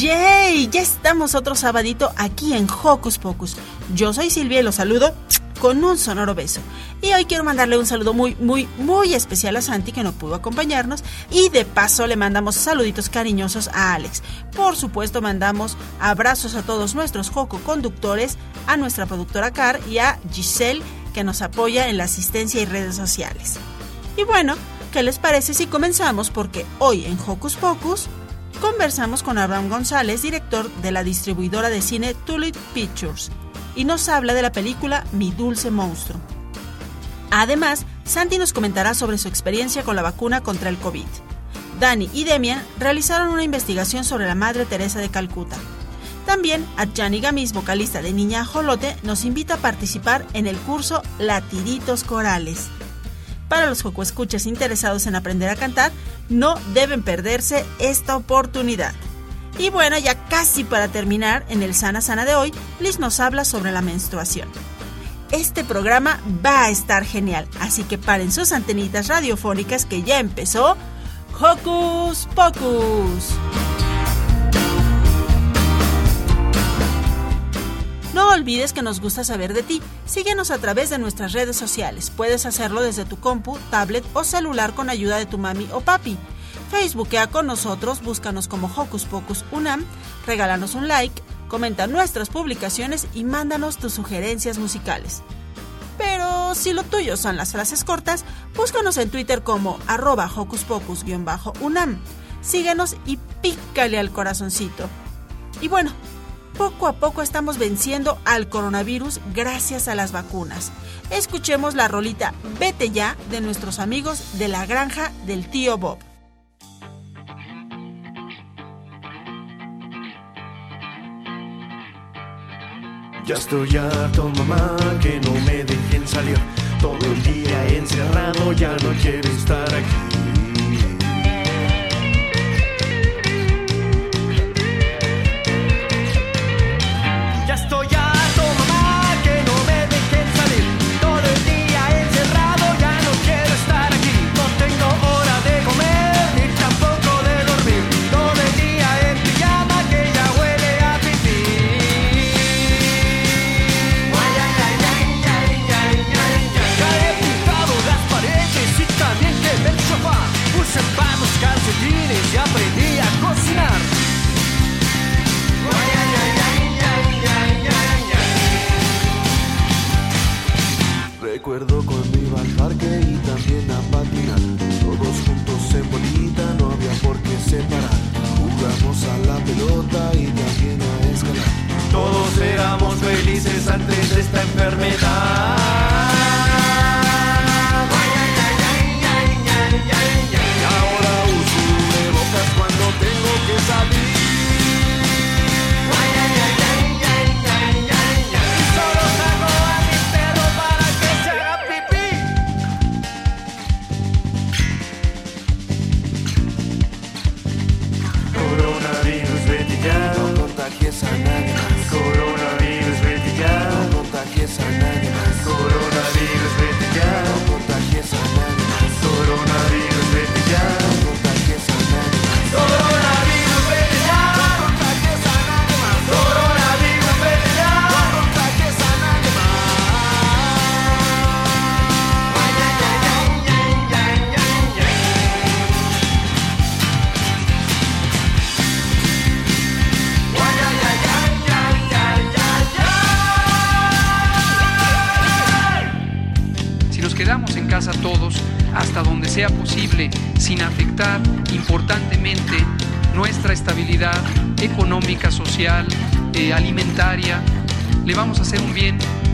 ¡Yay! Ya estamos otro sabadito aquí en Hocus Pocus. Yo soy Silvia y los saludo con un sonoro beso. Y hoy quiero mandarle un saludo muy, muy, muy especial a Santi que no pudo acompañarnos. Y de paso le mandamos saluditos cariñosos a Alex. Por supuesto mandamos abrazos a todos nuestros Joco conductores, a nuestra productora Car y a Giselle que nos apoya en la asistencia y redes sociales. Y bueno, ¿qué les parece si comenzamos? Porque hoy en Hocus Pocus conversamos con Abraham González, director de la distribuidora de cine Tulip Pictures y nos habla de la película Mi Dulce Monstruo. Además, Santi nos comentará sobre su experiencia con la vacuna contra el COVID. Dani y Demian realizaron una investigación sobre la Madre Teresa de Calcuta. También, Adjani Gamis, vocalista de Niña Jolote, nos invita a participar en el curso Latiritos Corales. Para los escuchas interesados en aprender a cantar, no deben perderse esta oportunidad. Y bueno, ya casi para terminar, en el Sana Sana de hoy, Liz nos habla sobre la menstruación. Este programa va a estar genial, así que paren sus antenitas radiofónicas que ya empezó Hocus Pocus. No olvides que nos gusta saber de ti. Síguenos a través de nuestras redes sociales. Puedes hacerlo desde tu compu, tablet o celular con ayuda de tu mami o papi. Facebookea con nosotros, búscanos como Hocus Pocus Unam, regálanos un like, comenta nuestras publicaciones y mándanos tus sugerencias musicales. Pero si lo tuyo son las frases cortas, búscanos en Twitter como arroba Hocus Pocus-Unam. Síguenos y pícale al corazoncito. Y bueno, poco a poco estamos venciendo al coronavirus gracias a las vacunas. Escuchemos la rolita Vete ya de nuestros amigos de la granja del tío Bob. Ya estoy harto, mamá, que no me dejen salir. Todo el día encerrado, ya no quiero estar aquí.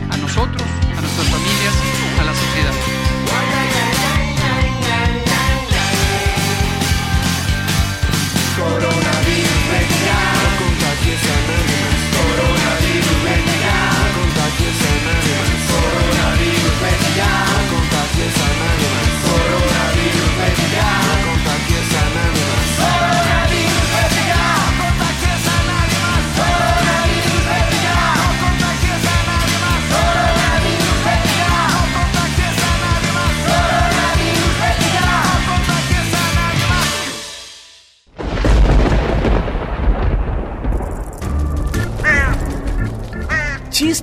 A nosotros, a nuestras familias, a la sociedad. Coronavirus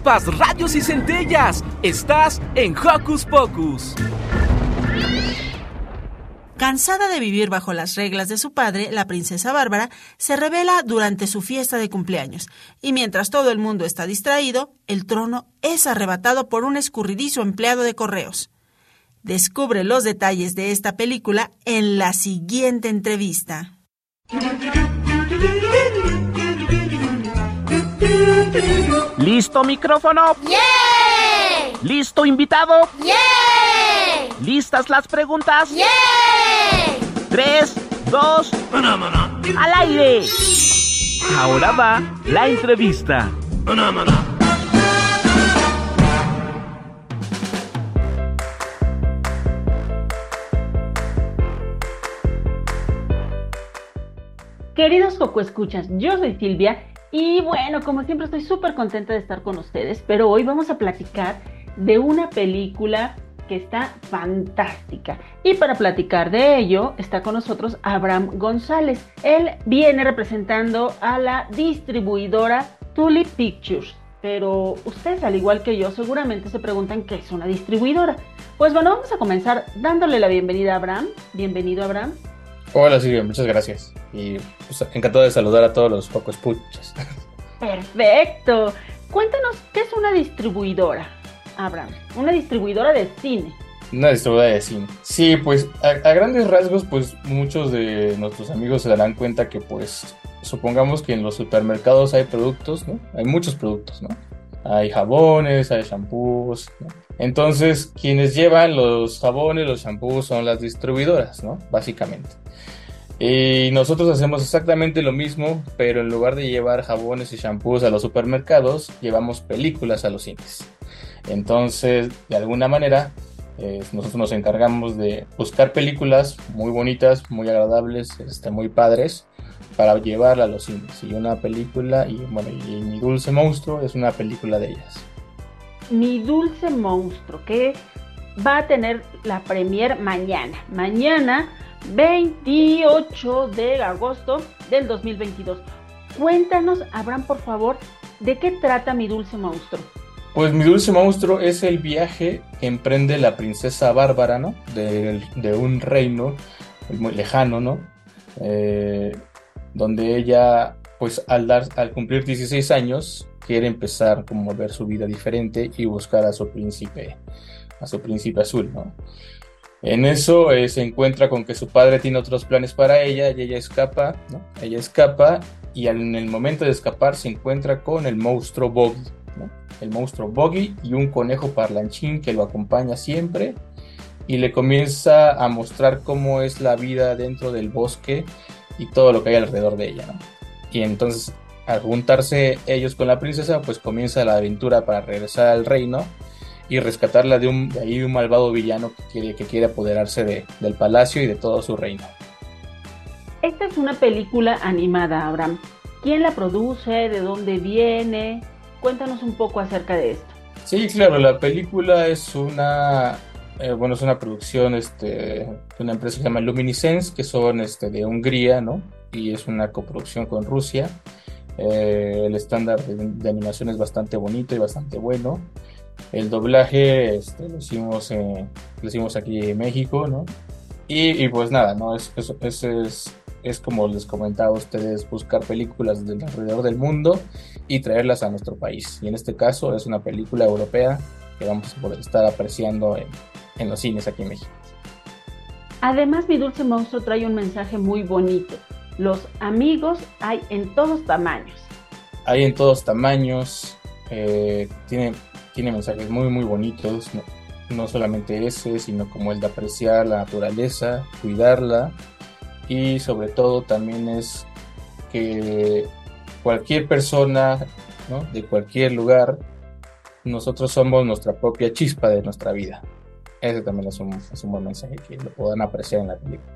Radios y centellas. Estás en Hocus Pocus. Cansada de vivir bajo las reglas de su padre, la princesa Bárbara se revela durante su fiesta de cumpleaños, y mientras todo el mundo está distraído, el trono es arrebatado por un escurridizo empleado de correos. Descubre los detalles de esta película en la siguiente entrevista. ¿Listo micrófono? ¡Yeah! ¿Listo invitado? ¡Yeah! ¿Listas las preguntas? ¡Yeah! Tres, dos, al aire. Ahora va la entrevista. Queridos Coco Escuchas, yo soy Silvia y bueno, como siempre estoy súper contenta de estar con ustedes, pero hoy vamos a platicar de una película que está fantástica. Y para platicar de ello está con nosotros Abraham González. Él viene representando a la distribuidora Tulip Pictures. Pero ustedes, al igual que yo, seguramente se preguntan qué es una distribuidora. Pues bueno, vamos a comenzar dándole la bienvenida a Abraham. Bienvenido, Abraham. Hola Silvia, muchas gracias. Y pues, encantado de saludar a todos los pocos escuchas. Perfecto. Cuéntanos, ¿qué es una distribuidora, Abraham? Una distribuidora de cine. Una distribuidora de cine. Sí, pues a, a, grandes rasgos, pues muchos de nuestros amigos se darán cuenta que pues supongamos que en los supermercados hay productos, ¿no? Hay muchos productos, ¿no? Hay jabones, hay shampoos, ¿no? Entonces, quienes llevan los jabones, los shampoos son las distribuidoras. Básicamente. Y nosotros hacemos exactamente lo mismo, pero en lugar de llevar jabones y shampoos a los supermercados, llevamos películas a los cines. Entonces, de alguna manera, nosotros nos encargamos de buscar películas muy bonitas, muy agradables, este, muy padres, para llevarla a los cines. Y una película, y bueno, y Mi Dulce Monstruo es una película de ellas. Mi Dulce Monstruo, que va a tener la premier mañana. Mañana 28 de agosto del 2022. Cuéntanos, Abraham, por favor, ¿de qué trata Mi Dulce Monstruo? Pues Mi Dulce Monstruo es el viaje que emprende la princesa Bárbara, ¿no? De, un reino muy lejano, ¿no? Eh, donde ella, pues al, dar, al cumplir 16 años, quiere empezar como a ver su vida diferente y buscar a su príncipe, a su príncipe azul. En eso eh, se encuentra con que su padre tiene otros planes para ella y ella escapa. Ella escapa y en el momento de escapar se encuentra con el monstruo Boggy. El monstruo Boggy y un conejo parlanchín que lo acompaña siempre y le comienza a mostrar cómo es la vida dentro del bosque y todo lo que hay alrededor de ella. Y entonces al juntarse ellos con la princesa, pues comienza la aventura para regresar al reino y rescatarla de un, de ahí un malvado villano que quiere, que quiere apoderarse de, del palacio y de todo su reino. Esta es una película animada, Abraham. ¿Quién la produce? ¿De dónde viene? Cuéntanos un poco acerca de esto. Sí, claro, la película es una, eh, bueno, es una producción este, de una empresa que se llama Luminescence, que son este, de Hungría, ¿no? Y es una coproducción con Rusia. Eh, el estándar de, de, animación es bastante bonito y bastante bueno. El doblaje este, lo, hicimos, lo hicimos aquí en México, ¿no? Y, y pues nada, ¿no? Es, es, es, es, es como les comentaba a ustedes, buscar películas de alrededor del mundo y traerlas a nuestro país. Y en este caso es una película europea que vamos a poder estar apreciando en, en los cines aquí en México. Además, mi dulce monstruo trae un mensaje muy bonito. Los amigos hay en todos tamaños. Hay en todos tamaños, eh, tiene, mensajes muy, muy bonitos. No, solamente ese, sino como el de apreciar la naturaleza, cuidarla y sobre todo también es que cualquier persona de cualquier lugar, nosotros somos nuestra propia chispa de nuestra vida. Ese también es un, es un buen mensaje que lo puedan apreciar en la película.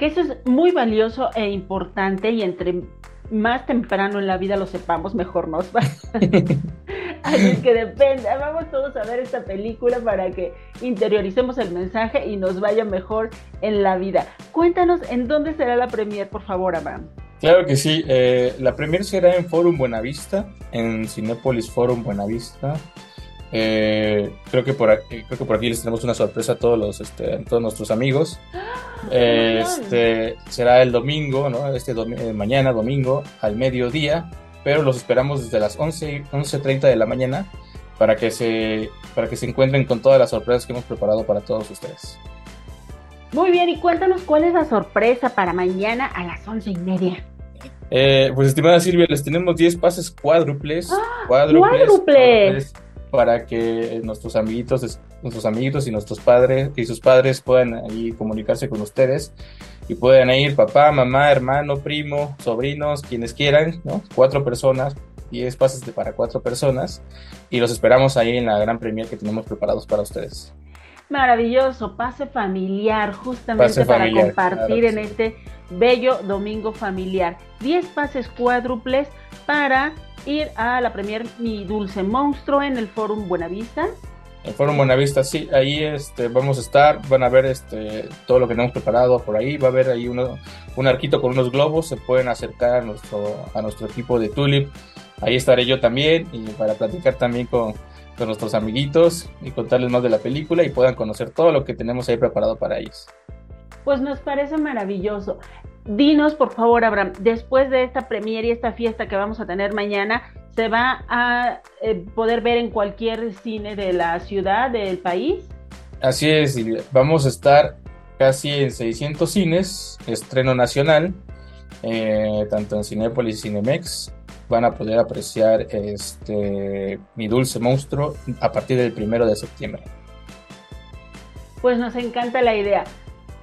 Que eso es muy valioso e importante y entre más temprano en la vida lo sepamos, mejor nos va. Así que depende, vamos todos a ver esta película para que interioricemos el mensaje y nos vaya mejor en la vida. Cuéntanos en dónde será la premier, por favor, Abraham. Claro que sí, eh, la premier será en Forum Buenavista, en Cinepolis Forum Buenavista. Eh, creo, que por aquí, creo que por aquí les tenemos una sorpresa a todos, los, este, a todos nuestros amigos. Eh, este, será el domingo, ¿no? Este eh, mañana, domingo, al mediodía, pero los esperamos desde las 11, 11.30 de la mañana para que, se, para que se encuentren con todas las sorpresas que hemos preparado para todos ustedes. Muy bien, y cuéntanos cuál es la sorpresa para mañana a las once y media. Eh, pues estimada Silvia, les tenemos 10 pases cuádruples. ¡Ah! cuádruples, ¡Cuádruples! Para que nuestros amiguitos, nuestros amiguitos y nuestros padres y sus padres puedan ahí comunicarse con ustedes y puedan ir papá, mamá, hermano, primo, sobrinos, quienes quieran, ¿no? Cuatro personas, 10 pases para cuatro personas y los esperamos ahí en la gran premier que tenemos preparados para ustedes. Maravilloso, pase familiar, justamente Pase para familiar, compartir claro en sí. este bello domingo familiar. 10 pases cuádruples para ir a la premier Mi Dulce Monstruo en el Forum Buenavista. En Forum Buenavista, sí, ahí este, vamos a estar, van a ver este, todo lo que tenemos preparado por ahí, va a haber ahí uno, un arquito con unos globos, se pueden acercar a nuestro, a nuestro equipo de Tulip, ahí estaré yo también y para platicar también con, con nuestros amiguitos y contarles más de la película y puedan conocer todo lo que tenemos ahí preparado para ellos. Pues nos parece maravilloso. Dinos, por favor, Abraham, después de esta premier y esta fiesta que vamos a tener mañana, ¿se va a eh, poder ver en cualquier cine de la ciudad, del país? Así es. Vamos a estar casi en 600 cines, estreno nacional, eh, tanto en Cinépolis y Cinemex. Van a poder apreciar este Mi Dulce Monstruo a partir del primero de septiembre. Pues nos encanta la idea.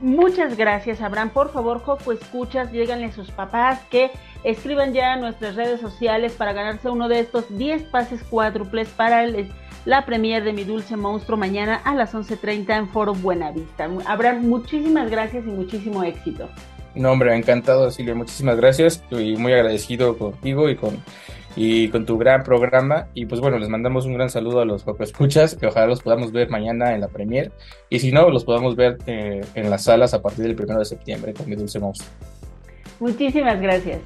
Muchas gracias, Abraham. Por favor, Joco, escuchas, díganle a sus papás que escriban ya a nuestras redes sociales para ganarse uno de estos 10 pases cuádruples para el- la premier de Mi Dulce Monstruo mañana a las 11.30 en Foro Buenavista. Abraham, muchísimas gracias y muchísimo éxito. No, hombre, encantado, Silvia. Muchísimas gracias y muy agradecido contigo y con, y con tu gran programa. Y pues bueno, les mandamos un gran saludo a los escuchas que ojalá los podamos ver mañana en la premier. Y si no, los podamos ver eh, en las salas a partir del primero de septiembre con mi dulce monstruo. Muchísimas gracias.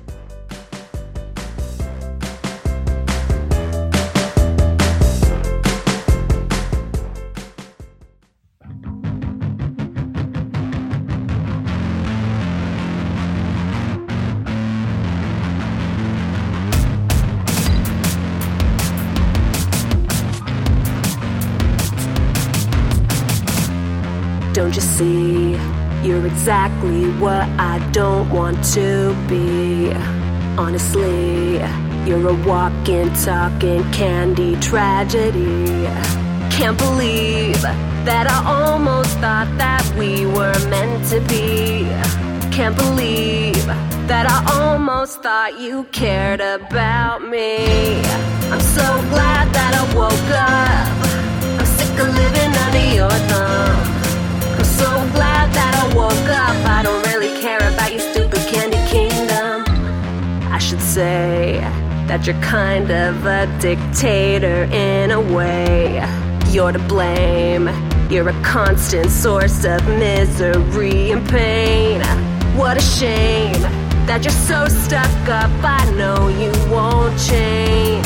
You're exactly what I don't want to be. Honestly, you're a walking, talking candy tragedy. Can't believe that I almost thought that we were meant to be. Can't believe that I almost thought you cared about me. I'm so glad that I woke up. I'm sick of living under your thumb. You're kind of a dictator in a way. You're to blame. You're a constant source of misery and pain. What a shame that you're so stuck up. I know you won't change.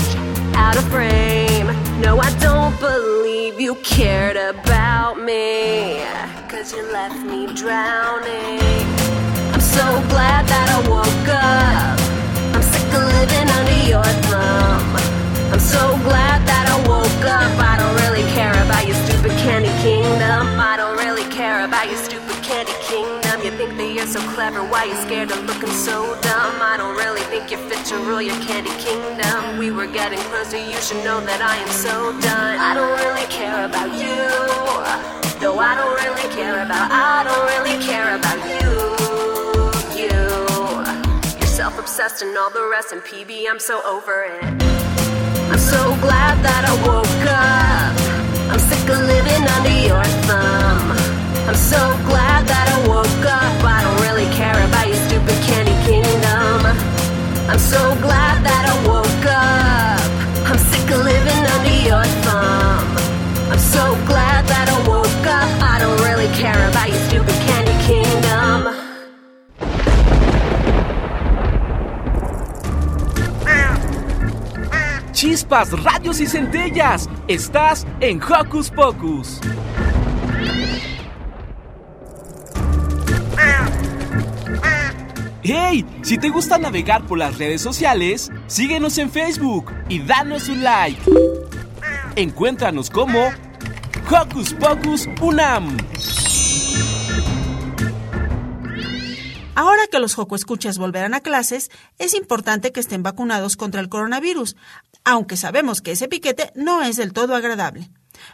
Out of frame. No, I don't believe you cared about me. Cause you left me drowning. I'm so glad that I woke up. Of living under your thumb. I'm so glad that I woke up. I don't really care about your stupid candy king. about your stupid candy kingdom. You think that you're so clever, why you scared of looking so dumb? I don't really think you're fit to rule your candy kingdom. We were getting closer, you should know that I am so done. I don't really care about you. No, I don't really care about, I don't really care about you. You. Self obsessed and all the rest, and PB, I'm so over it. I'm so glad that I woke up. I'm sick of living under your thumb. I'm so glad that I woke up. I don't really care about your stupid candy kingdom. I'm so glad that I woke up. I'm sick of living under your thumb. I'm so glad that I woke up. I don't really care about your stupid Chispas, radios y centellas. Estás en Hocus Pocus. ¡Hey! Si te gusta navegar por las redes sociales, síguenos en Facebook y danos un like. Encuéntranos como Hocus Pocus Unam. Ahora que los Joco Escuchas volverán a clases, es importante que estén vacunados contra el coronavirus, aunque sabemos que ese piquete no es del todo agradable.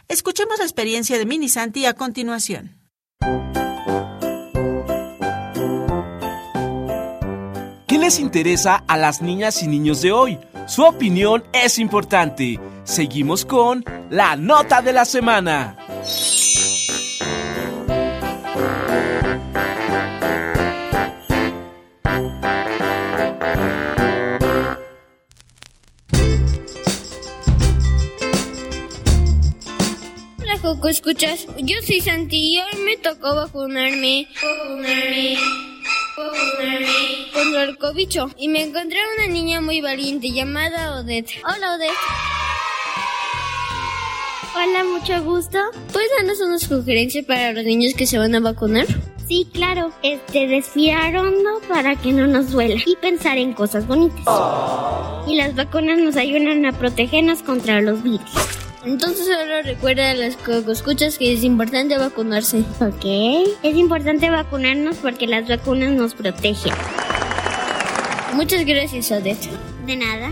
Escuchemos la experiencia de Mini Santi a continuación. ¿Qué les interesa a las niñas y niños de hoy? Su opinión es importante. Seguimos con la nota de la semana. Coco, ¿escuchas? Yo soy Santi y hoy me tocó vacunarme. Vacunarme. Vacunarme. Contra el cobicho. Y me encontré a una niña muy valiente llamada Odette. Hola Odette. Hola, mucho gusto. ¿Puedes darnos una sugerencia para los niños que se van a vacunar? Sí, claro. Este, respirar hondo para que no nos duela y pensar en cosas bonitas. Y las vacunas nos ayudan a protegernos contra los virus. Entonces solo recuerda a las que escuchas que es importante vacunarse. Ok. Es importante vacunarnos porque las vacunas nos protegen. Muchas gracias, Odette. De nada.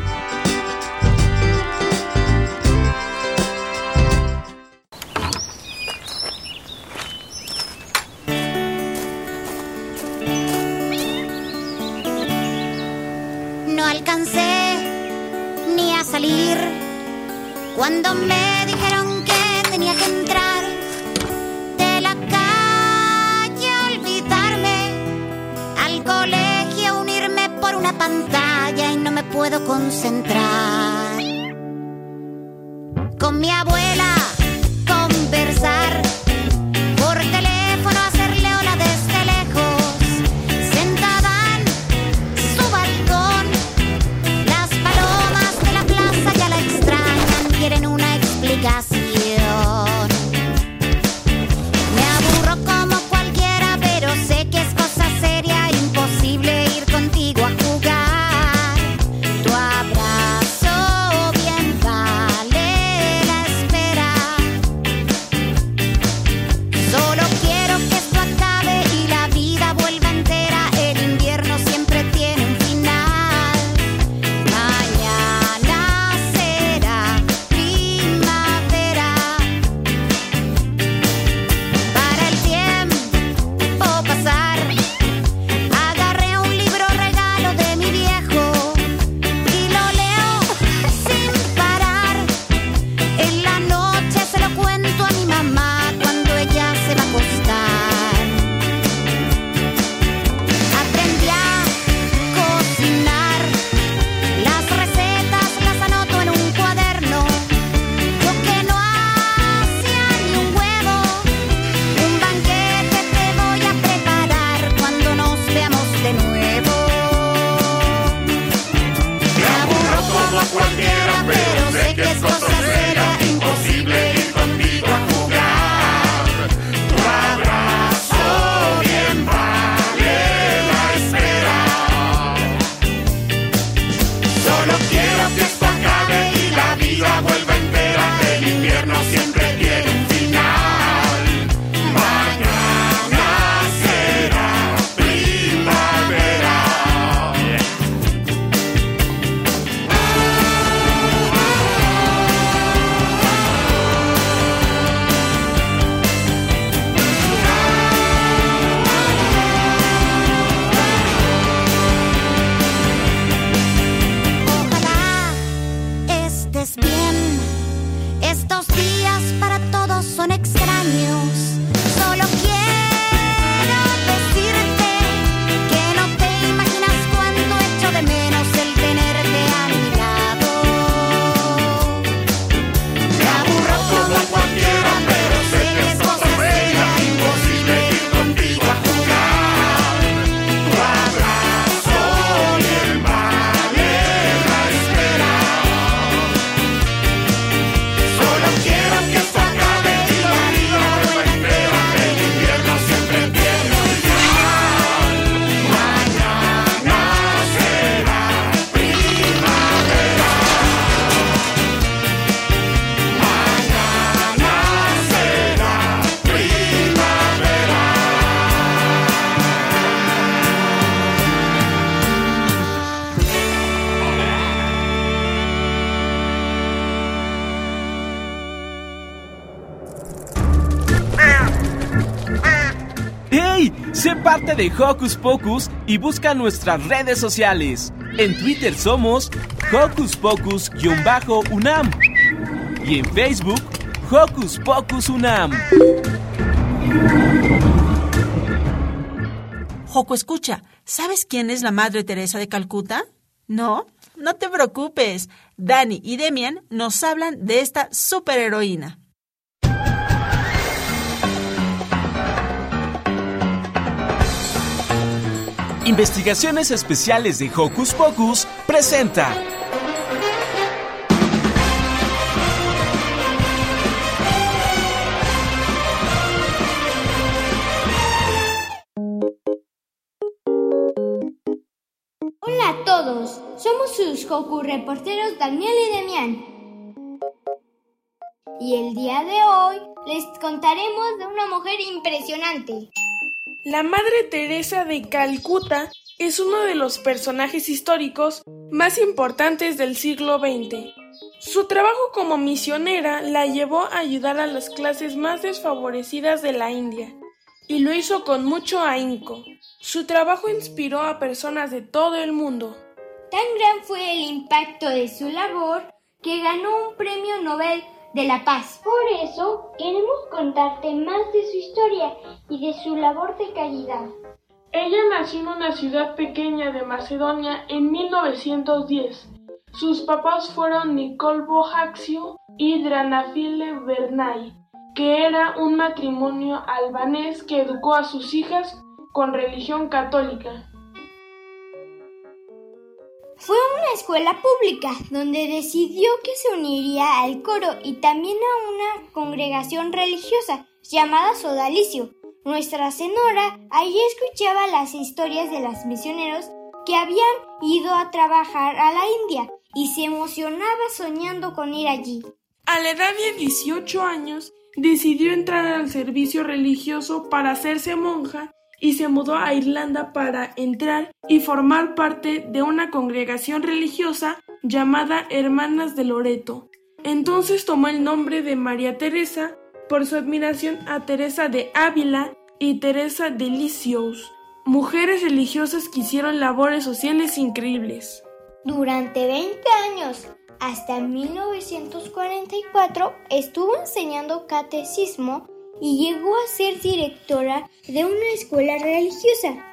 No alcancé ni a salir cuando me dijeron que tenía que entrar de la calle, olvidarme al colegio, unirme por una pantalla y no me puedo concentrar. Con mi abuela Sé parte de Hocus Pocus y busca nuestras redes sociales. En Twitter somos Hocus Pocus-UNAM y en Facebook Hocus Pocus UNAM. Joco, escucha, ¿sabes quién es la Madre Teresa de Calcuta? ¿No? No te preocupes. Dani y Demian nos hablan de esta superheroína. Investigaciones Especiales de Hocus Pocus presenta. Hola a todos, somos sus Hoku reporteros Daniel y Demian. Y el día de hoy les contaremos de una mujer impresionante. La Madre Teresa de Calcuta es uno de los personajes históricos más importantes del siglo XX. Su trabajo como misionera la llevó a ayudar a las clases más desfavorecidas de la India, y lo hizo con mucho ahínco. Su trabajo inspiró a personas de todo el mundo. Tan gran fue el impacto de su labor que ganó un premio Nobel de la Paz. Por eso queremos contarte más de su historia y de su labor de caridad. Ella nació en una ciudad pequeña de Macedonia en 1910. Sus papás fueron Nicole Bojaxio y Dranafile Bernay, que era un matrimonio albanés que educó a sus hijas con religión católica. Fue a una escuela pública donde decidió que se uniría al coro y también a una congregación religiosa llamada Sodalicio. Nuestra Señora allí escuchaba las historias de los misioneros que habían ido a trabajar a la India y se emocionaba soñando con ir allí. A la edad de 18 años decidió entrar al servicio religioso para hacerse monja y se mudó a Irlanda para entrar y formar parte de una congregación religiosa llamada Hermanas de Loreto. Entonces tomó el nombre de María Teresa por su admiración a Teresa de Ávila y Teresa de Lisieux, mujeres religiosas que hicieron labores sociales increíbles. Durante 20 años, hasta 1944, estuvo enseñando catecismo y llegó a ser directora de una escuela religiosa.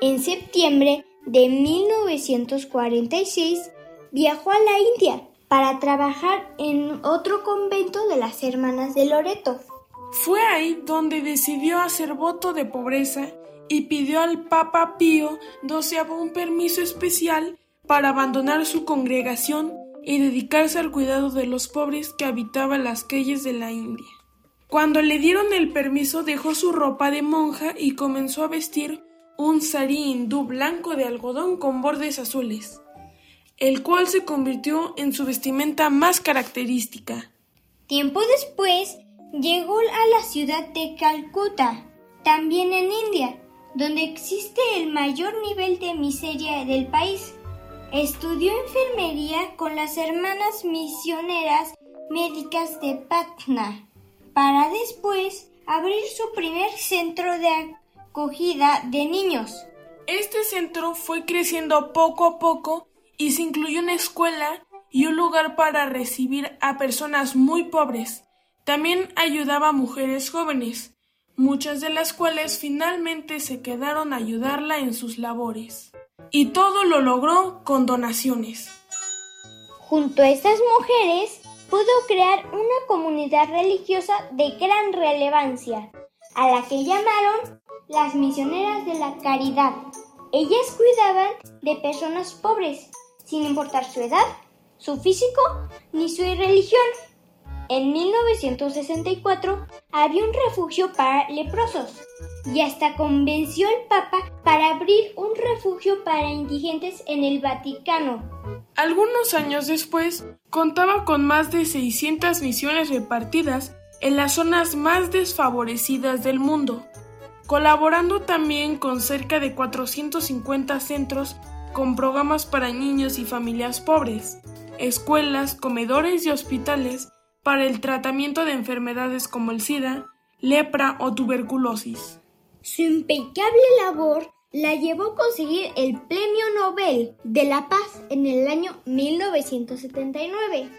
En septiembre de 1946 viajó a la India para trabajar en otro convento de las Hermanas de Loreto. Fue ahí donde decidió hacer voto de pobreza y pidió al Papa Pío XII un permiso especial para abandonar su congregación y dedicarse al cuidado de los pobres que habitaban las calles de la India. Cuando le dieron el permiso dejó su ropa de monja y comenzó a vestir un sarí hindú blanco de algodón con bordes azules, el cual se convirtió en su vestimenta más característica. Tiempo después llegó a la ciudad de Calcuta, también en India, donde existe el mayor nivel de miseria del país. Estudió enfermería con las hermanas misioneras médicas de Patna para después abrir su primer centro de acogida de niños. Este centro fue creciendo poco a poco y se incluyó una escuela y un lugar para recibir a personas muy pobres. También ayudaba a mujeres jóvenes, muchas de las cuales finalmente se quedaron a ayudarla en sus labores. Y todo lo logró con donaciones. Junto a estas mujeres pudo crear una comunidad religiosa de gran relevancia, a la que llamaron las misioneras de la caridad. Ellas cuidaban de personas pobres, sin importar su edad, su físico ni su religión. En 1964 había un refugio para leprosos y hasta convenció al Papa para abrir un refugio para indigentes en el Vaticano. Algunos años después, contaba con más de 600 misiones repartidas en las zonas más desfavorecidas del mundo, colaborando también con cerca de 450 centros con programas para niños y familias pobres, escuelas, comedores y hospitales para el tratamiento de enfermedades como el SIDA, lepra o tuberculosis. Su impecable labor la llevó a conseguir el Premio Nobel de la Paz en el año 1979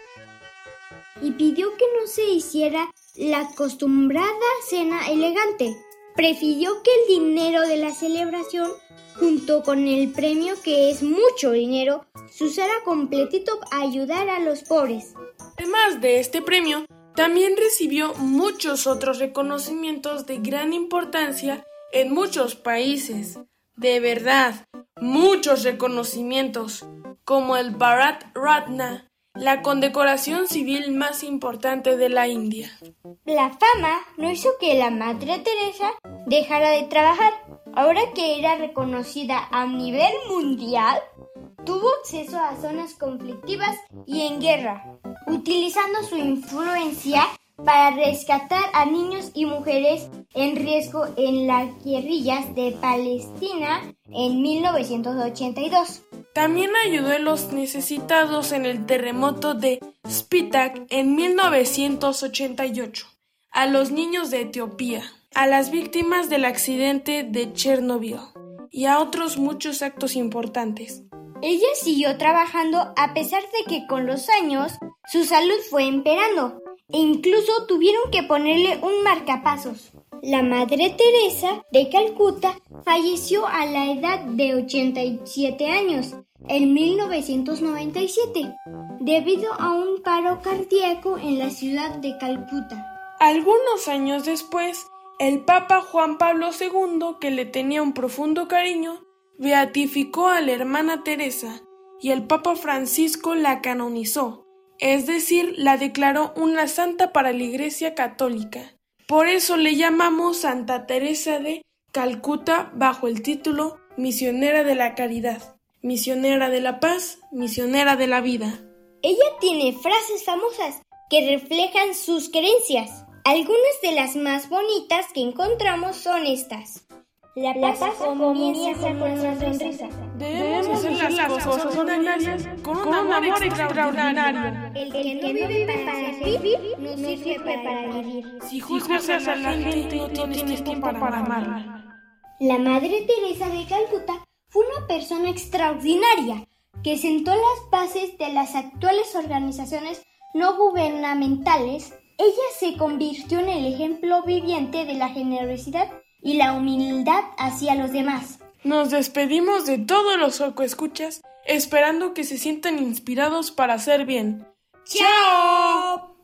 y pidió que no se hiciera la acostumbrada cena elegante. Prefirió que el dinero de la celebración, junto con el premio que es mucho dinero, se usara completito a ayudar a los pobres. Además de este premio, también recibió muchos otros reconocimientos de gran importancia en muchos países. De verdad, muchos reconocimientos, como el Bharat Ratna, la condecoración civil más importante de la India. La fama no hizo que la Madre Teresa dejara de trabajar. Ahora que era reconocida a nivel mundial, tuvo acceso a zonas conflictivas y en guerra, utilizando su influencia para rescatar a niños y mujeres en riesgo en las guerrillas de Palestina en 1982. También ayudó a los necesitados en el terremoto de Spitak en 1988, a los niños de Etiopía, a las víctimas del accidente de Chernobyl y a otros muchos actos importantes. Ella siguió trabajando a pesar de que con los años su salud fue empeorando e incluso tuvieron que ponerle un marcapasos. La Madre Teresa de Calcuta falleció a la edad de 87 años en 1997 debido a un paro cardíaco en la ciudad de Calcuta. Algunos años después, el Papa Juan Pablo II, que le tenía un profundo cariño, beatificó a la hermana Teresa y el Papa Francisco la canonizó, es decir, la declaró una santa para la Iglesia Católica. Por eso le llamamos Santa Teresa de Calcuta bajo el título Misionera de la Caridad, Misionera de la Paz, Misionera de la Vida. Ella tiene frases famosas que reflejan sus creencias. Algunas de las más bonitas que encontramos son estas. La paz, comienza con una sonrisa. Debemos hacer las cosas ordinarias con un amor extraordinario. El que no vive para vivir no sirve para vivir. Si juzgas a la gente, no tienes tiempo para amarla. La Madre Teresa de Calcuta fue una persona extraordinaria que sentó las bases de las actuales organizaciones no gubernamentales. Ella se convirtió en el ejemplo viviente de la generosidad y la humildad hacia los demás. Nos despedimos de todos los escuchas, esperando que se sientan inspirados para hacer bien. ¡Chao!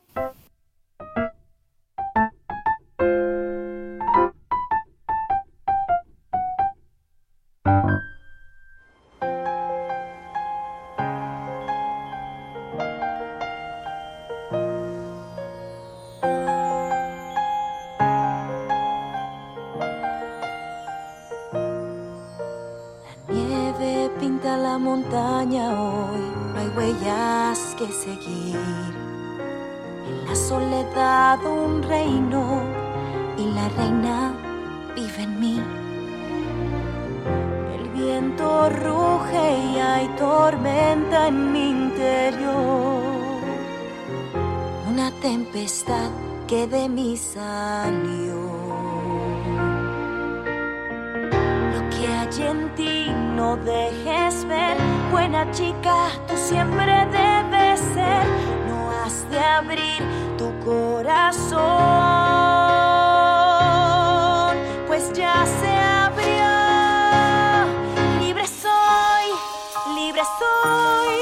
Libre soy.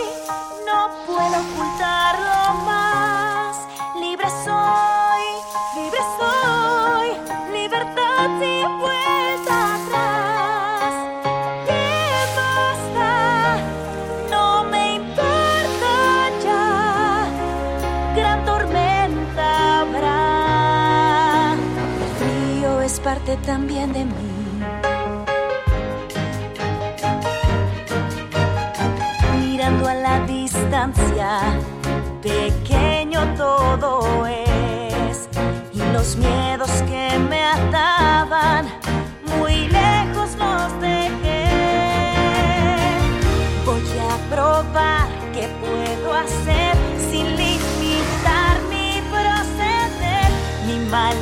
No puedo ocultarlo más. Libre soy, libre soy. Libertad sin vuelta atrás. ¿Qué más? No me importa ya. Gran tormenta habrá. El frío es parte también de mí. Los miedos que me ataban, muy lejos los dejé. Voy a probar qué puedo hacer sin limitar mi proceder, ni mal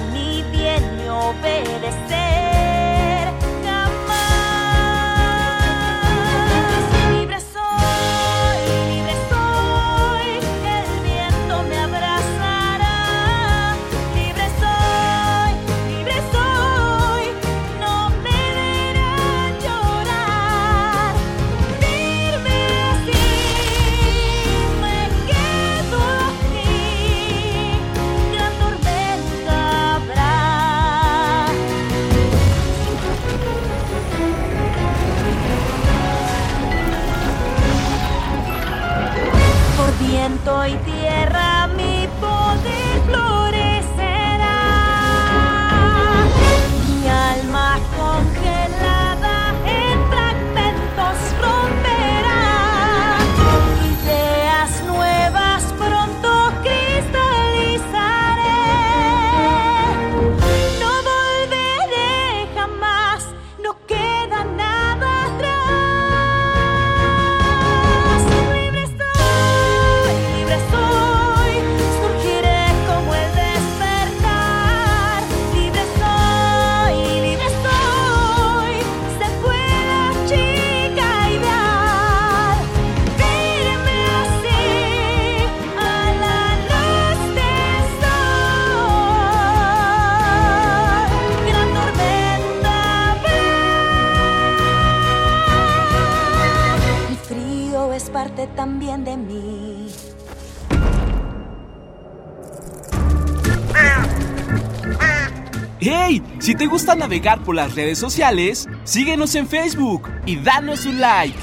navegar por las redes sociales, síguenos en Facebook y danos un like.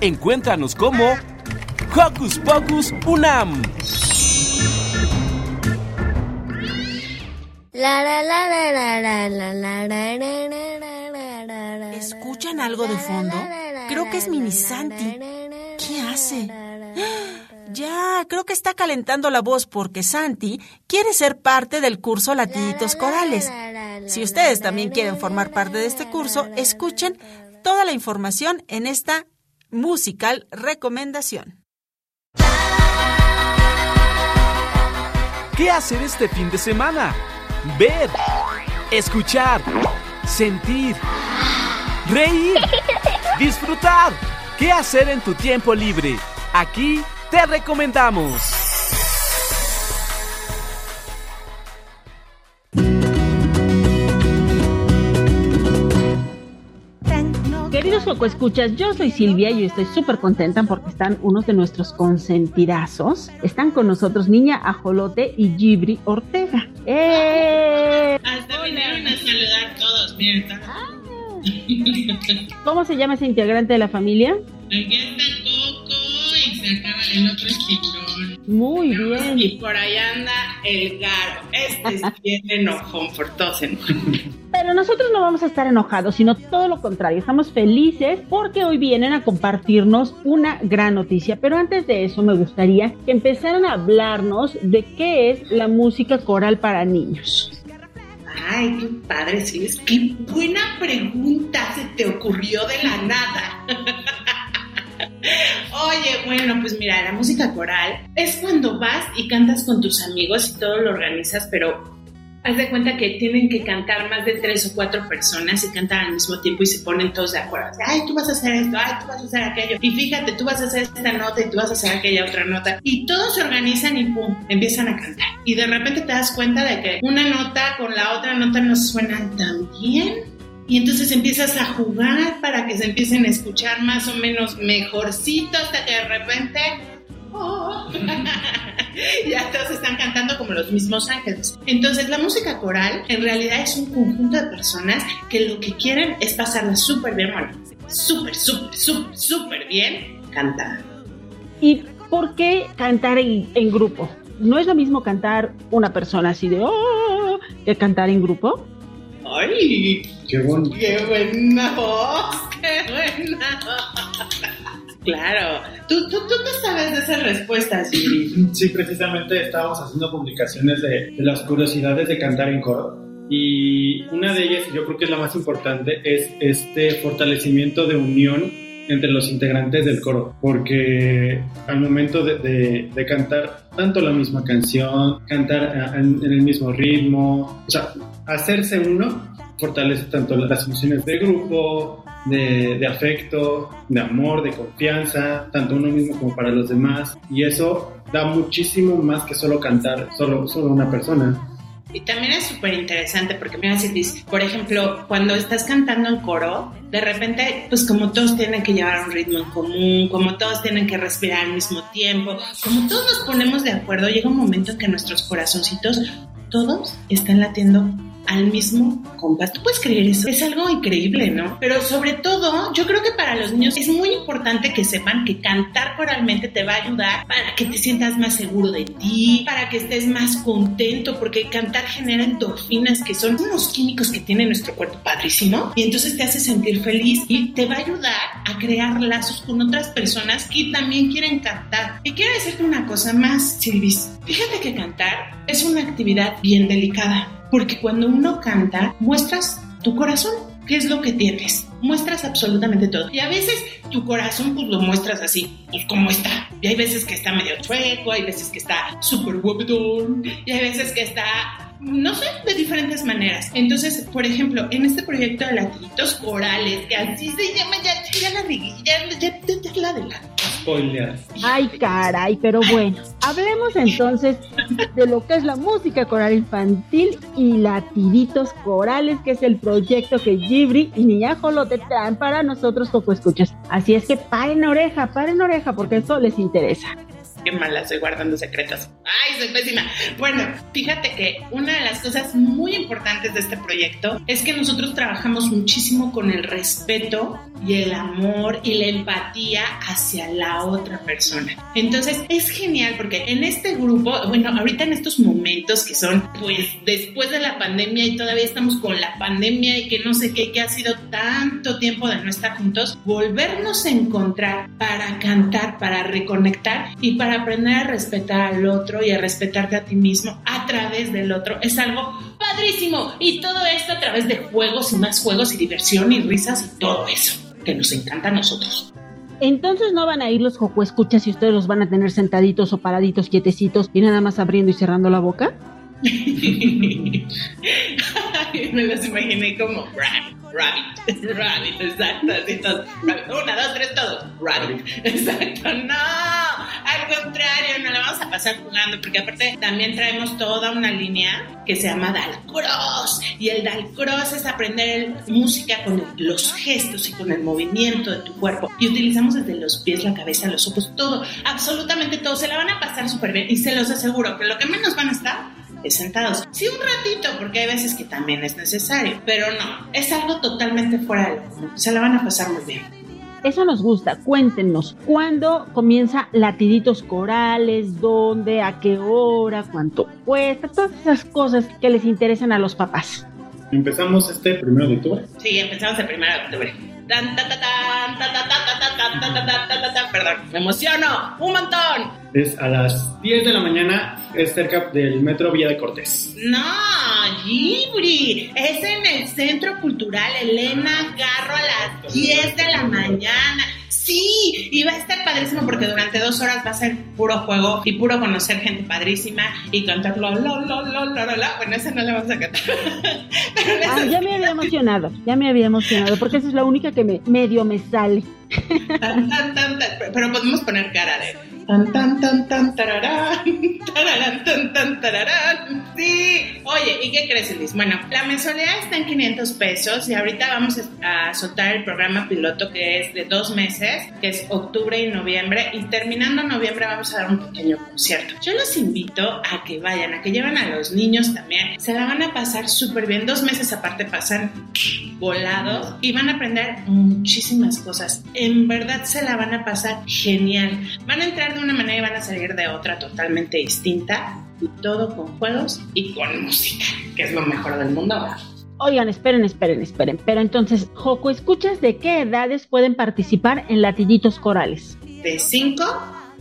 Encuéntranos como Hocus Pocus Unam. ¿Escuchan algo de fondo? Creo que es Mini Santi. ¿Qué hace? Ya, creo que está calentando la voz porque Santi quiere ser parte del curso Latiditos Corales. Si ustedes también quieren formar parte de este curso, escuchen toda la información en esta musical recomendación. ¿Qué hacer este fin de semana? Ver, escuchar, sentir, reír, disfrutar. ¿Qué hacer en tu tiempo libre? Aquí te recomendamos. Queridos Escuchas, yo soy Silvia y estoy súper contenta porque están unos de nuestros consentidazos. Están con nosotros Niña Ajolote y Gibri Ortega. ¡Eh! Hasta vinieron a saludar todos, miren. ¿Cómo se llama ese integrante de la familia? Aquí está Coco y se acaba el otro es tiburón. Muy bien. Y por ahí anda el garo. Este es bien enojón, por todos. Pero nosotros no vamos a estar enojados, sino todo lo contrario. Estamos felices porque hoy vienen a compartirnos una gran noticia. Pero antes de eso, me gustaría que empezaran a hablarnos de qué es la música coral para niños. Ay, qué padre, sí, es qué buena pregunta se te ocurrió de la nada. Oye, bueno, pues mira, la música coral es cuando vas y cantas con tus amigos y todo lo organizas, pero haz de cuenta que tienen que cantar más de tres o cuatro personas y cantan al mismo tiempo y se ponen todos de acuerdo. Ay, tú vas a hacer esto, ay, tú vas a hacer aquello. Y fíjate, tú vas a hacer esta nota y tú vas a hacer aquella otra nota. Y todos se organizan y pum, empiezan a cantar. Y de repente te das cuenta de que una nota con la otra nota no suenan tan bien. Y entonces empiezas a jugar para que se empiecen a escuchar más o menos mejorcito hasta que de repente oh, ya todos están cantando como los mismos ángeles. Entonces la música coral en realidad es un conjunto de personas que lo que quieren es pasarla súper bien, bueno, súper, súper, súper, súper bien cantada. ¿Y por qué cantar en, en grupo? ¿No es lo mismo cantar una persona así de oh que cantar en grupo? ¡Ay! Qué bueno. ¡Qué buena voz! ¡Qué buena voz! Claro. ¿Tú, tú, tú te sabes de esas respuestas, Yuri? Sí, precisamente estábamos haciendo publicaciones de, de las curiosidades de cantar en coro. Y una de ellas, y yo creo que es la más importante, es este fortalecimiento de unión entre los integrantes del coro, porque al momento de, de- de cantar tanto la misma canción, cantar eh, en, el mismo ritmo, o sea, hacerse uno fortalece tanto las emociones de grupo, de, de afecto, de amor, de confianza, tanto uno mismo como para los demás, y eso da muchísimo más que solo cantar, solo, solo una persona. Y también es súper interesante porque, mira, si dices, por ejemplo, cuando estás cantando en coro, de repente, pues como todos tienen que llevar un ritmo en común, como todos tienen que respirar al mismo tiempo, como todos nos ponemos de acuerdo, llega un momento en que nuestros corazoncitos, todos están latiendo al mismo compás. ¿Tú puedes creer eso? Es algo increíble, ¿no? Pero sobre todo, yo creo que para los niños es muy importante que sepan que cantar coralmente te va a ayudar para que te sientas más seguro de ti, para que estés más contento, porque cantar genera endorfinas, que son unos químicos que tiene nuestro cuerpo padrísimo, y entonces te hace sentir feliz y te va a ayudar a crear lazos con otras personas que también quieren cantar. Y quiero decirte una cosa más, Silvis. Fíjate que cantar es una actividad bien delicada. Porque cuando uno canta, muestras tu corazón, qué es lo que tienes. Muestras absolutamente todo. Y a veces tu corazón, pues lo muestras así, pues como está. Y hay veces que está medio chueco, hay veces que está súper guapetón, y hay veces que está no sé, de diferentes maneras. Entonces, por ejemplo, en este proyecto de latiditos corales, que así se llama, ya, ya la ya, ya, ya, la adelanto. Ay, caray, pero bueno, hablemos entonces de lo que es la música coral infantil y latiditos corales, que es el proyecto que Gibri y Niña Jolote traen para nosotros poco escuchas. Así es que paren oreja, paren oreja, porque eso les interesa. Qué mala, estoy guardando secretos. Ay, soy pésima. Bueno, fíjate que una de las cosas muy importantes de este proyecto es que nosotros trabajamos muchísimo con el respeto y el amor y la empatía hacia la otra persona. Entonces, es genial porque en este grupo, bueno, ahorita en estos momentos que son, pues, después de la pandemia y todavía estamos con la pandemia y que no sé qué, que ha sido tanto tiempo de no estar juntos, volvernos a encontrar para cantar, para reconectar y para aprender a respetar al otro y a respetarte a ti mismo a través del otro es algo padrísimo. Y todo esto a través de juegos y más juegos y diversión y risas y todo eso que nos encanta a nosotros. Entonces no van a ir los joco escuchas y ustedes los van a tener sentaditos o paraditos, quietecitos y nada más abriendo y cerrando la boca. Me los imaginé como rabbit, rabbit, rabbit, exacto, así todos, rabbit. Una, dos, tres, todos, rabbit, exacto, no, al contrario, no la vamos a pasar jugando, porque aparte también traemos toda una línea que se llama Dalcross, y el Dalcross es aprender música con los gestos y con el movimiento de tu cuerpo, y utilizamos desde los pies, la cabeza, los ojos, todo, absolutamente todo, se la van a pasar súper bien, y se los aseguro que lo que menos van a estar es sentados. Sí, un ratito, porque hay veces que también es necesario, pero no, es algo totalmente fuera de lo común. Se la van a pasar muy bien. Eso nos gusta. Cuéntenos, ¿cuándo comienza Latiditos Corales? ¿Dónde? ¿A qué hora? ¿Cuánto cuesta? Todas esas cosas que les interesan a los papás. Empezamos este primero de octubre. Sí, empezamos el primero de octubre. Perdón, me emociono un montón. Es a las 10 de la mañana, es cerca del metro Vía de Cortés. No, Gibri, es en el Centro Cultural Elena Garro a las 10 de la mañana. Sí, y va a estar padrísimo porque durante dos horas va a ser puro juego y puro conocer gente padrísima y cantar lo, lo, lo, lo, lo. Bueno, esa no la vamos a cantar. Ah, ya me había emocionado, ya me había emocionado, porque esa es la única que me medio me sale. Tan, tan, tan, tan, pero podemos poner cara de tan tan tan tan tararán, tararán, tan tan tararán. Sí. Oye, ¿y qué crees, Luis? Bueno, la mensualidad está en 500 pesos y ahorita vamos a soltar el programa piloto que es de dos meses, que es octubre y noviembre y terminando noviembre vamos a dar un pequeño concierto. Yo los invito a que vayan, a que lleven a los niños también. Se la van a pasar súper bien. Dos meses aparte pasan volados y van a aprender muchísimas cosas. En verdad se la van a pasar genial. Van a entrar de una manera y van a salir de otra totalmente distinta. Y todo con juegos y con música, que es lo mejor del mundo ahora. Oigan, esperen, esperen, esperen. Pero entonces, Joco, ¿escuchas de qué edades pueden participar en Latiditos Corales? De 5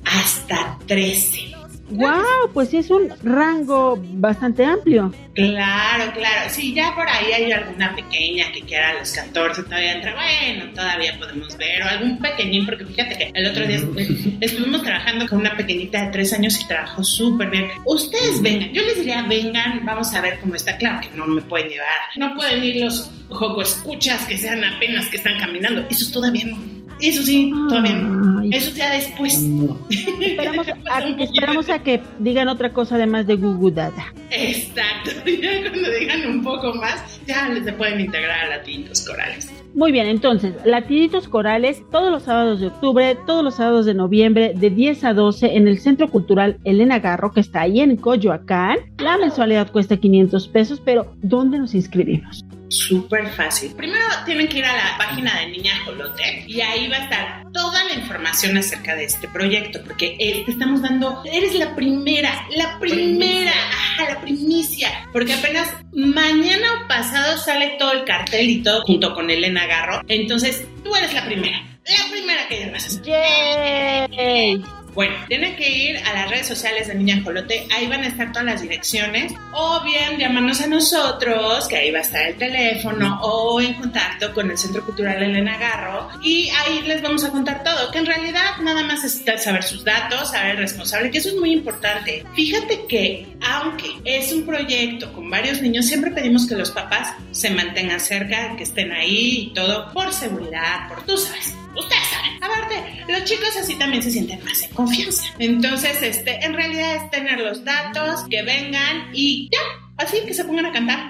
hasta 13. ¡Wow! Pues sí es un rango bastante amplio. Claro, claro. Sí, ya por ahí hay alguna pequeña que quiera a los 14 todavía entra. Bueno, todavía podemos ver. O algún pequeñín, porque fíjate que el otro día estu- estuvimos trabajando con una pequeñita de 3 años y trabajó súper bien. Ustedes vengan. Yo les diría, vengan, vamos a ver cómo está. Claro que no me pueden llevar. No pueden ir los joco escuchas que sean apenas que están caminando. Eso todavía no. Eso sí, todavía no. Eso ya después. Esperamos a, esperamos a que digan otra cosa además de Gugu Dada. Exacto. Ya cuando digan un poco más, ya les se pueden integrar a latinos corales. Muy bien, entonces, Latiditos Corales, todos los sábados de octubre, todos los sábados de noviembre, de 10 a 12, en el Centro Cultural Elena Garro, que está ahí en Coyoacán. La mensualidad cuesta 500 pesos, pero ¿dónde nos inscribimos? Súper fácil. Primero tienen que ir a la página de Niña Jolote y ahí va a estar toda la información acerca de este proyecto, porque eh, te estamos dando, eres la primera, la primera, ajá, la primicia, porque apenas mañana o pasado sale todo el cartel y todo junto con Elena Garro, entonces tú eres la primera, la primera que llegas a ¡Yay! Bueno, tienen que ir a las redes sociales de Niña Jolote, ahí van a estar todas las direcciones, o bien llamarnos a nosotros, que ahí va a estar el teléfono, o en contacto con el Centro Cultural Elena Garro, y ahí les vamos a contar todo, que en realidad nada más es saber sus datos, saber el responsable, que eso es muy importante. Fíjate que, aunque es un proyecto con varios niños, siempre pedimos que los papás se mantengan cerca, que estén ahí y todo, por seguridad, por tú sabes. Ustedes saben. Aparte, los chicos así también se sienten más en confianza. Entonces, este, en realidad es tener los datos, que vengan y ya, así que se pongan a cantar.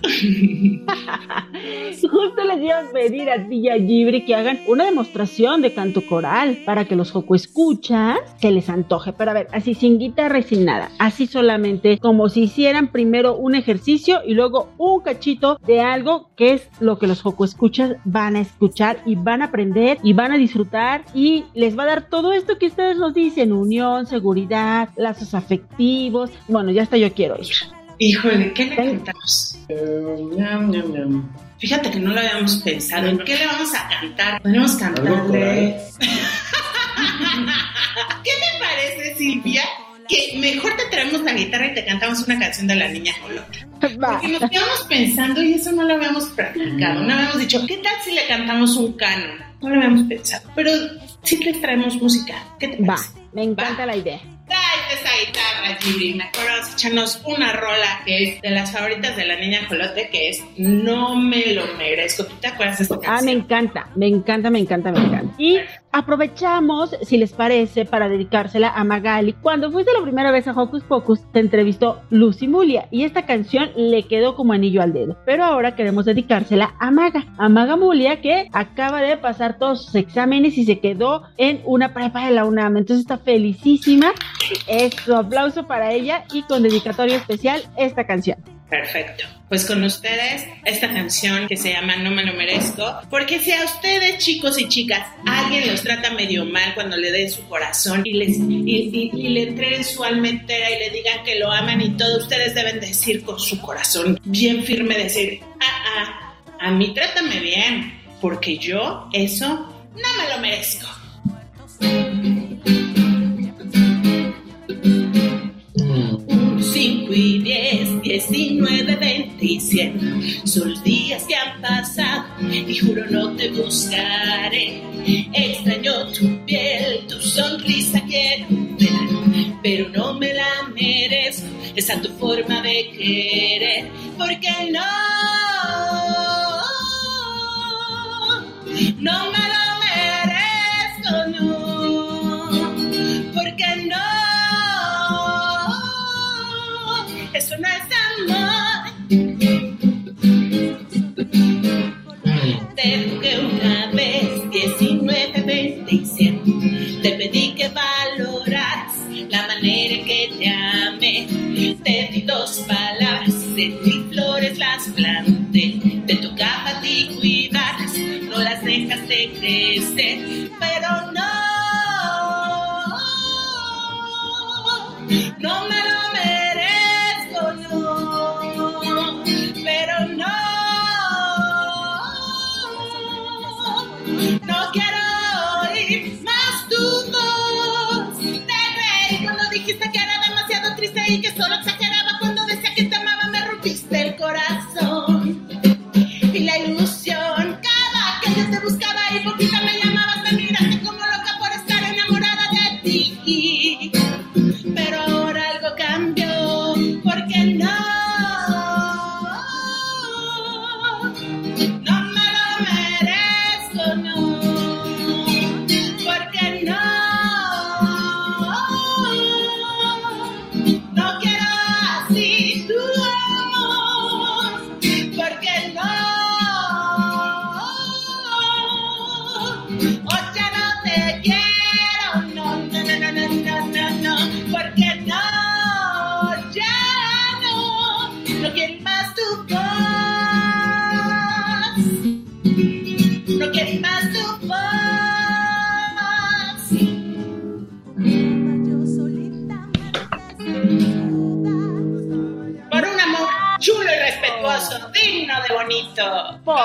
Justo les iba a pedir a ti Gibri que hagan una demostración de canto coral para que los Joco escuchas se les antoje. Pero a ver, así sin guitarra y sin nada. Así solamente como si hicieran primero un ejercicio y luego un cachito de algo que es lo que los Joco escuchas van a escuchar y van a aprender y van a disfrutar y les va a dar todo esto que ustedes nos dicen: unión, seguridad, lazos afectivos. Bueno, ya hasta yo quiero ir. Híjole, ¿qué le cantamos? Fíjate que no lo habíamos pensado. ¿En qué le vamos a cantar? Podemos cantarle. ¿Qué te parece, Silvia? Que mejor te traemos la guitarra y te cantamos una canción de la niña Jolota. Porque nos quedamos pensando y eso no lo habíamos practicado. No habíamos dicho, ¿qué tal si le cantamos un canon? No lo habíamos pensado. Pero sí les traemos música. ¿Qué te Va, parece? me encanta la idea. Tráete esa guitarra, Gibri. Me acuerdo echarnos una rola que es de las favoritas de la niña Jolote, que es No me lo merezco. ¿Tú te acuerdas de esta canción? Ah, me encanta, me encanta, me encanta, me encanta. Y aprovechamos, si les parece, para dedicársela a Magali. Cuando fuiste la primera vez a Hocus Pocus, te entrevistó Lucy Mulia y esta canción le quedó como anillo al dedo. Pero ahora queremos dedicársela a Maga, a Maga Mulia, que acaba de pasar todos sus exámenes y se quedó en una prepa de la UNAM. Entonces está felicísima. Eso, aplauso para ella y con dedicatoria especial esta canción. Perfecto. Pues con ustedes esta canción que se llama No me lo merezco, porque si a ustedes chicos y chicas alguien los trata medio mal cuando le den su corazón y, les, y, le entreguen su alma entera y le digan que lo aman y todo, ustedes deben decir con su corazón bien firme, decir, ah, ah, a mí trátame bien, porque yo eso no me lo merezco. 5 y 10, 19, 20 y 100 Son días que han pasado y juro no te buscaré. Extraño tu piel, tu sonrisa quiero ver, pero no me la merezco. Esa tu forma de querer, porque no, no crecer.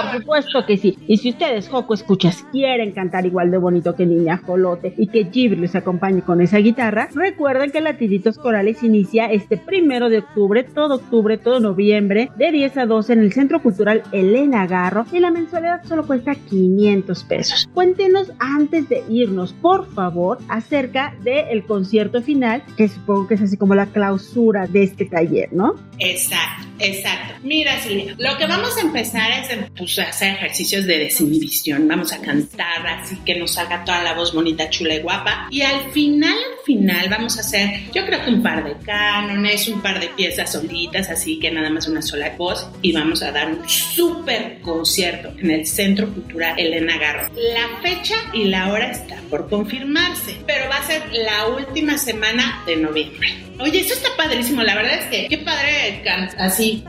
Por supuesto que sí. Y si ustedes, Joco Escuchas, quieren cantar igual de bonito que Niña Jolote y que Ghibli les acompañe con esa guitarra, recuerden que Latiditos Corales inicia este primero de octubre, todo octubre, todo noviembre, de 10 a 12 en el Centro Cultural Elena Garro y la mensualidad solo cuesta 500 pesos. Cuéntenos antes de irnos, por favor, acerca del concierto final, que supongo que es así como la clausura de este taller, ¿no? Exacto, exacto. Mira, Silvia, lo que vamos a empezar es pues, a hacer ejercicios de desinhibición. Vamos a cantar así que nos salga toda la voz bonita, chula y guapa. Y al final, al final, vamos a hacer, yo creo que un par de cánones, un par de piezas solitas, así que nada más una sola voz. Y vamos a dar un súper concierto en el Centro Cultural Elena Garro. La fecha y la hora está por confirmarse, pero va a ser la última semana de noviembre. Oye, eso está padrísimo. La verdad es que qué padre can-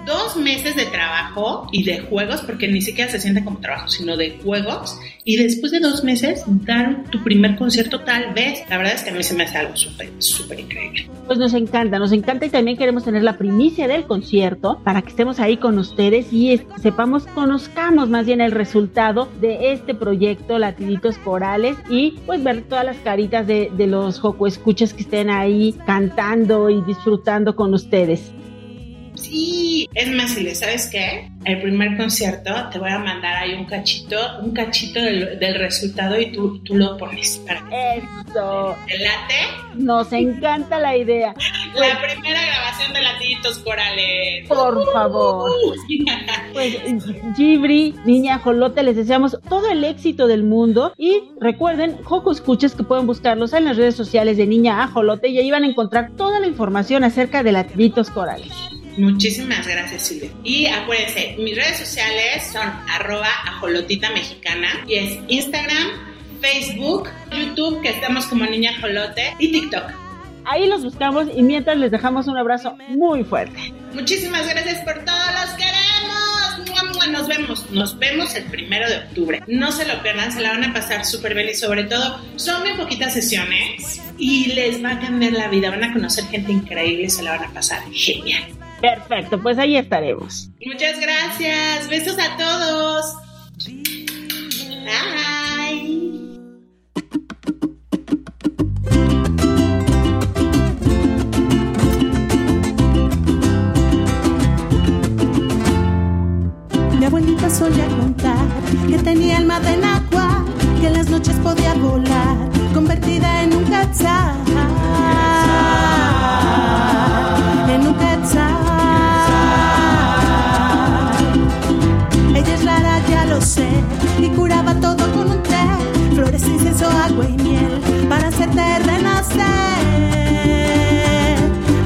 dos meses de trabajo y de juegos, porque ni siquiera se siente como trabajo, sino de juegos. Y después de dos meses dar tu primer concierto tal vez. La verdad es que a mí se me hace algo súper, súper increíble. Pues nos encanta, nos encanta y también queremos tener la primicia del concierto para que estemos ahí con ustedes y sepamos, conozcamos más bien el resultado de este proyecto Latiditos Corales y pues ver todas las caritas de, de los Joco Escuchas que estén ahí cantando y disfrutando con ustedes. Sí, es más, Silvia, ¿sabes qué? El primer concierto te voy a mandar ahí un cachito, un cachito del, del resultado y tú, tú lo pones. Para Eso. ¿Te late? Nos encanta la idea. La primera grabación de Latiditos Corales. Por favor. Pues Gibri, Niña Jolote, les deseamos todo el éxito del mundo y recuerden, Joco Escuchas que pueden buscarlos en las redes sociales de Niña Ajolote y ahí van a encontrar toda la información acerca de latiditos corales. Muchísimas gracias, Silvia. Y acuérdense, mis redes sociales son arroba ajolotita mexicana y es Instagram, Facebook, YouTube, que estamos como Niña Ajolote, y TikTok. Ahí los buscamos y mientras les dejamos un abrazo muy fuerte. Muchísimas gracias por todo, los queremos. Nos vemos, nos vemos el primero de octubre. No se lo pierdan, se la van a pasar súper bien y sobre todo son muy poquitas sesiones y les va a cambiar la vida. Van a conocer gente increíble y se la van a pasar genial. Perfecto, pues ahí estaremos. Muchas gracias. Besos a todos. Bye. Mi abuelita solía contar que tenía alma de nacua, que en las noches podía volar, convertida en un quetzal. Y curaba todo con un té, flores, incienso, agua y miel, para hacerte renacer.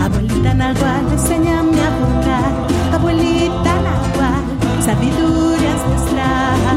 Abuelita Nahual, enséñame a volar. Abuelita Nahual, sabiduría ancestral.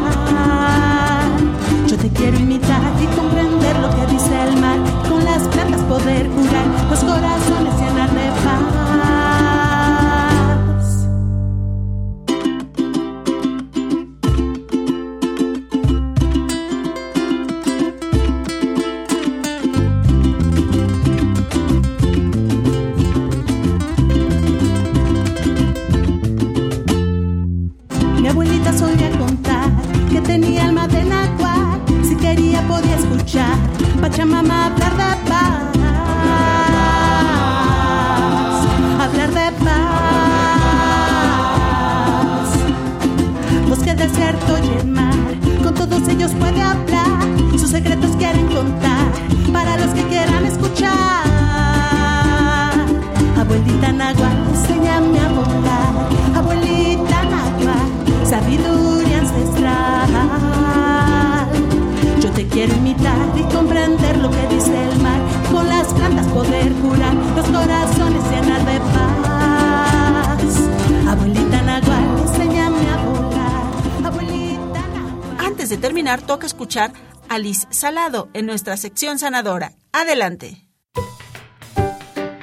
Salado en nuestra sección sanadora. Adelante.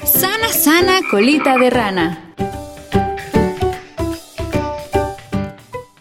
Sana, sana, colita de rana.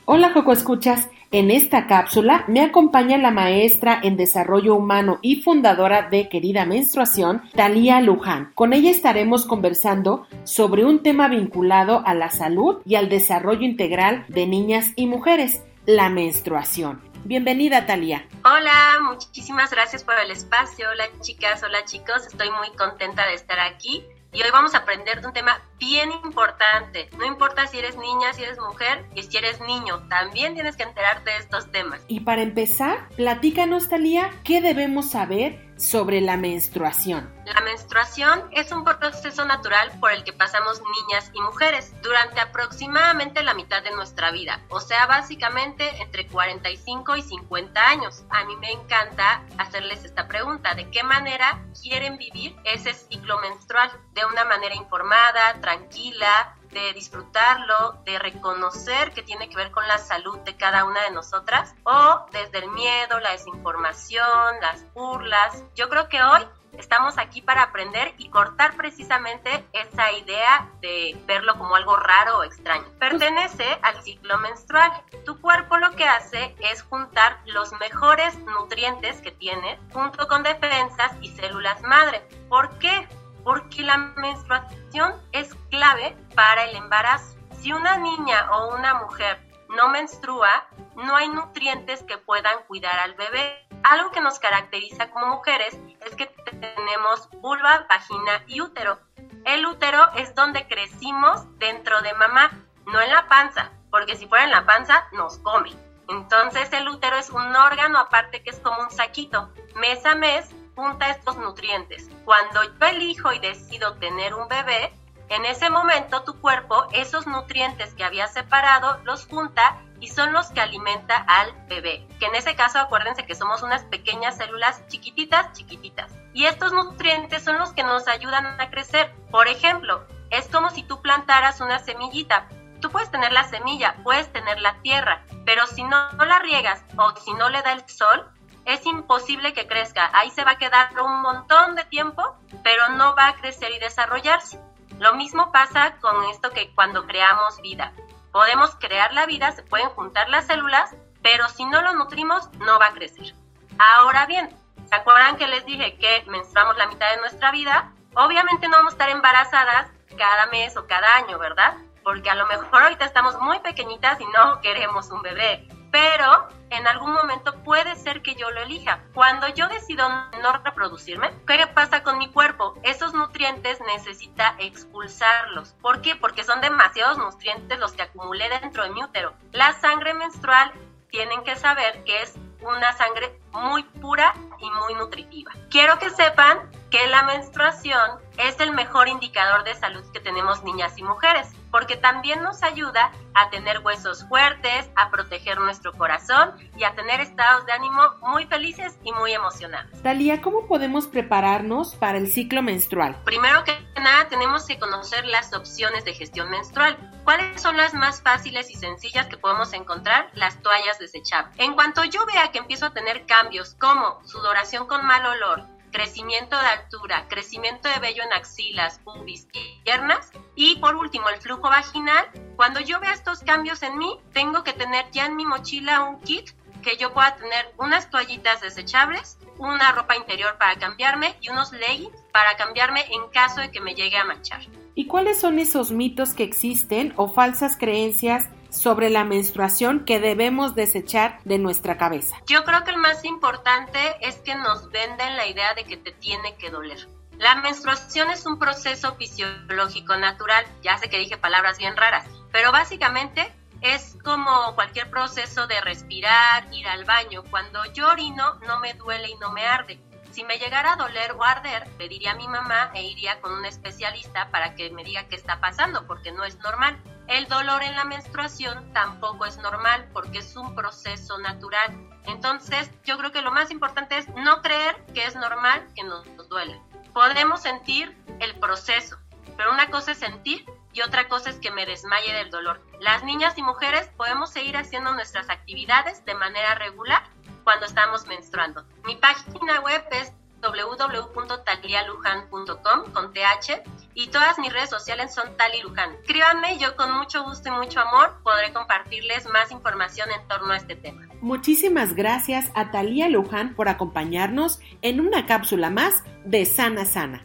Hola, Joco Escuchas. En esta cápsula me acompaña la maestra en desarrollo humano y fundadora de Querida Menstruación, Talía Luján. Con ella estaremos conversando sobre un tema vinculado a la salud y al desarrollo integral de niñas y mujeres, la menstruación. Bienvenida, Talía. Hola, muchísimas gracias por el espacio. Hola, chicas, hola, chicos. Estoy muy contenta de estar aquí. Y hoy vamos a aprender de un tema bien importante. No importa si eres niña, si eres mujer y si eres niño, también tienes que enterarte de estos temas. Y para empezar, platícanos, Talía, ¿qué debemos saber sobre la menstruación? La menstruación es un proceso natural por el que pasamos niñas y mujeres durante aproximadamente la mitad de nuestra vida, o sea, básicamente entre 45 y 50 años. A mí me encanta hacerles esta pregunta, ¿de qué manera quieren vivir ese ciclo menstrual? De una manera informada, tranquila, de disfrutarlo, de reconocer que tiene que ver con la salud de cada una de nosotras, o desde el miedo, la desinformación, las burlas. Yo creo que hoy estamos aquí para aprender y cortar precisamente esa idea de verlo como algo raro o extraño. Pertenece al ciclo menstrual. Tu cuerpo lo que hace es juntar los mejores nutrientes que tienes junto con defensas y células madre. ¿Por qué? Porque la menstruación es clave para el embarazo. Si una niña o una mujer no menstrua, no hay nutrientes que puedan cuidar al bebé. Algo que nos caracteriza como mujeres es que tenemos vulva, vagina y útero. El útero es donde crecimos dentro de mamá, no en la panza, porque si fuera en la panza nos come. Entonces el útero es un órgano aparte que es como un saquito. Mes a mes junta estos nutrientes. Cuando yo elijo y decido tener un bebé, en ese momento tu cuerpo esos nutrientes que había separado los junta y son los que alimenta al bebé. Que en ese caso acuérdense que somos unas pequeñas células chiquititas, chiquititas. Y estos nutrientes son los que nos ayudan a crecer. Por ejemplo, es como si tú plantaras una semillita. Tú puedes tener la semilla, puedes tener la tierra, pero si no, no la riegas o si no le da el sol, es imposible que crezca. Ahí se va a quedar un montón de tiempo, pero no va a crecer y desarrollarse. Lo mismo pasa con esto que cuando creamos vida. Podemos crear la vida, se pueden juntar las células, pero si no lo nutrimos, no va a crecer. Ahora bien, ¿se acuerdan que les dije que menstruamos la mitad de nuestra vida? Obviamente no vamos a estar embarazadas cada mes o cada año, ¿verdad? Porque a lo mejor ahorita estamos muy pequeñitas y no queremos un bebé. Pero en algún momento puede ser que yo lo elija. Cuando yo decido no reproducirme, ¿qué pasa con mi cuerpo? Esos nutrientes necesita expulsarlos. ¿Por qué? Porque son demasiados nutrientes los que acumulé dentro de mi útero. La sangre menstrual tienen que saber que es una sangre muy pura y muy nutritiva. Quiero que sepan que la menstruación es el mejor indicador de salud que tenemos niñas y mujeres, porque también nos ayuda a tener huesos fuertes, a proteger nuestro corazón y a tener estados de ánimo muy felices y muy emocionados. Talía, ¿cómo podemos prepararnos para el ciclo menstrual? Primero que nada, tenemos que conocer las opciones de gestión menstrual. ¿Cuáles son las más fáciles y sencillas que podemos encontrar? Las toallas desechables. En cuanto yo vea que empiezo a tener cambios como sudoración con mal olor, crecimiento de altura, crecimiento de vello en axilas, pubis y piernas. Y por último, el flujo vaginal. Cuando yo vea estos cambios en mí, tengo que tener ya en mi mochila un kit que yo pueda tener unas toallitas desechables, una ropa interior para cambiarme y unos leggings para cambiarme en caso de que me llegue a manchar. ¿Y cuáles son esos mitos que existen o falsas creencias sobre la menstruación que debemos desechar de nuestra cabeza? Yo creo que el más importante es que nos venden la idea de que te tiene que doler. La menstruación es un proceso fisiológico natural, ya sé que dije palabras bien raras, pero básicamente es como cualquier proceso de respirar, ir al baño. Cuando yo orino no me duele y no me arde. Si me llegara a doler o arder, pediría a mi mamá e iría con un especialista para que me diga qué está pasando, porque no es normal. El dolor en la menstruación tampoco es normal porque es un proceso natural. Entonces, yo creo que lo más importante es no creer que es normal que nos duele. Podemos sentir el proceso, pero una cosa es sentir y otra cosa es que me desmaye del dolor. Las niñas y mujeres podemos seguir haciendo nuestras actividades de manera regular cuando estamos menstruando. Mi página web es www.talialujan.com con TH y todas mis redes sociales son Tali Luján. Escríbanme, yo con mucho gusto y mucho amor podré compartirles más información en torno a este tema. Muchísimas gracias a Talía Luján por acompañarnos en una cápsula más de Sana Sana.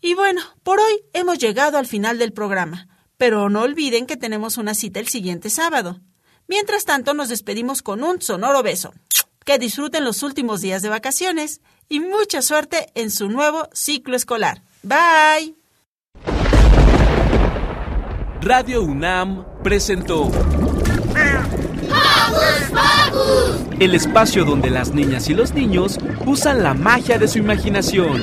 Y bueno, por hoy hemos llegado al final del programa, pero no olviden que tenemos una cita el siguiente sábado. Mientras tanto, nos despedimos con un sonoro beso. Que disfruten los últimos días de vacaciones y mucha suerte en su nuevo ciclo escolar. Bye. Radio UNAM presentó el espacio donde las niñas y los niños usan la magia de su imaginación.